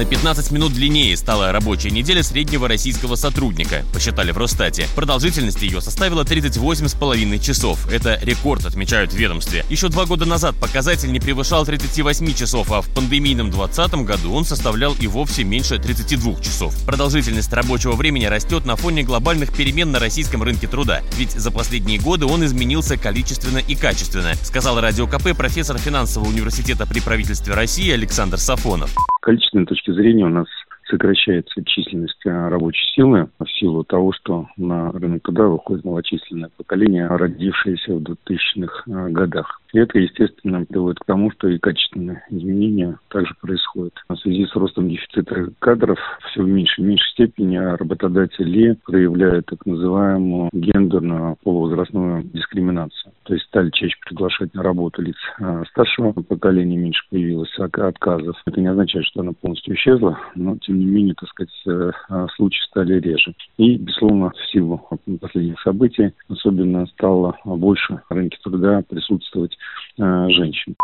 На 15 минут длиннее стала рабочая неделя среднего российского сотрудника, посчитали в Росстате. Продолжительность ее составила 38,5 часов. Это рекорд, отмечают в ведомстве. Еще два года назад показатель не превышал 38 часов, а в пандемийном 2020 году он составлял и вовсе меньше 32 часов. Продолжительность рабочего времени растет на фоне глобальных перемен на российском рынке труда, ведь за последние годы он изменился количественно и качественно, сказал Радио КП профессор финансового университета при правительстве России Александр Сафонов количественной точки зрения у нас сокращается численность э, рабочей силы в силу того, что на рынок труда выходит малочисленное поколение, родившееся в 2000-х э, годах. И это, естественно, приводит к тому, что и качественные изменения также происходят. В связи с ростом дефицита кадров все в меньшей и меньшей степени работодатели проявляют так называемую гендерную полувозрастную дискриминацию. То есть стали чаще приглашать на работу лиц э, старшего поколения, меньше появилось отказов. Это не означает, что она полностью исчезла, но тем не менее, так сказать, э, э, случаи стали реже. И, безусловно, в силу последних событий особенно стало больше на рынке труда присутствовать э, женщин.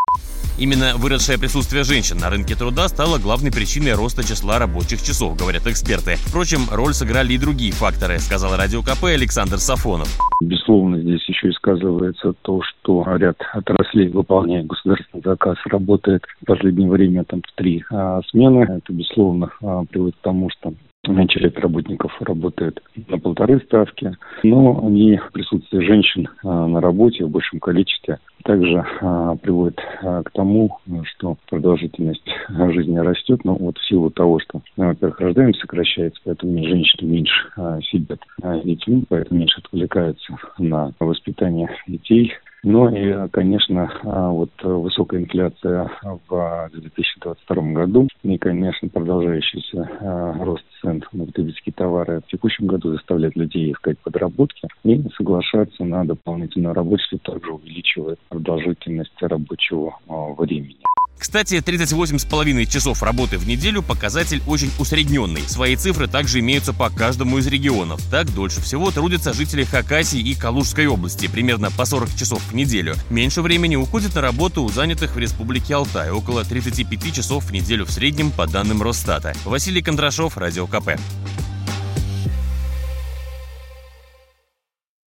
Именно выросшее присутствие женщин на рынке труда стало главной причиной роста числа рабочих часов, говорят эксперты. Впрочем, роль сыграли и другие факторы, сказал Радио КП Александр Сафонов. Безусловно, здесь еще и сказывается то, что ряд отраслей, выполняя государственный заказ, работает в последнее время там в три а, смены. Это, безусловно, а, приводит к тому, что часть работников работает на полторы ставки, но и присутствие женщин а, на работе в большем количестве также а, приводит а, к тому, что продолжительность жизни растет, но вот в силу того, что, ну, во-первых, рождаемость сокращается, поэтому женщины меньше сидят с детьми, поэтому меньше отвлекаются на воспитание детей, ну и, конечно, а, вот высокая инфляция в 2022 году и, конечно, продолжающийся а, рост цен на потребительские товары в текущем году заставляет людей искать подработки и соглашаться на дополнительную работу, что также увеличивает продолжительность рабочего а, времени. Кстати, 38,5 часов работы в неделю показатель очень усредненный. Свои цифры также имеются по каждому из регионов. Так дольше всего трудятся жители Хакасии и Калужской области, примерно по 40 часов в неделю. Меньше времени уходит на работу у занятых в Республике Алтай, около 35 часов в неделю в среднем по данным Росстата. Василий Кондрашов, Радио КП.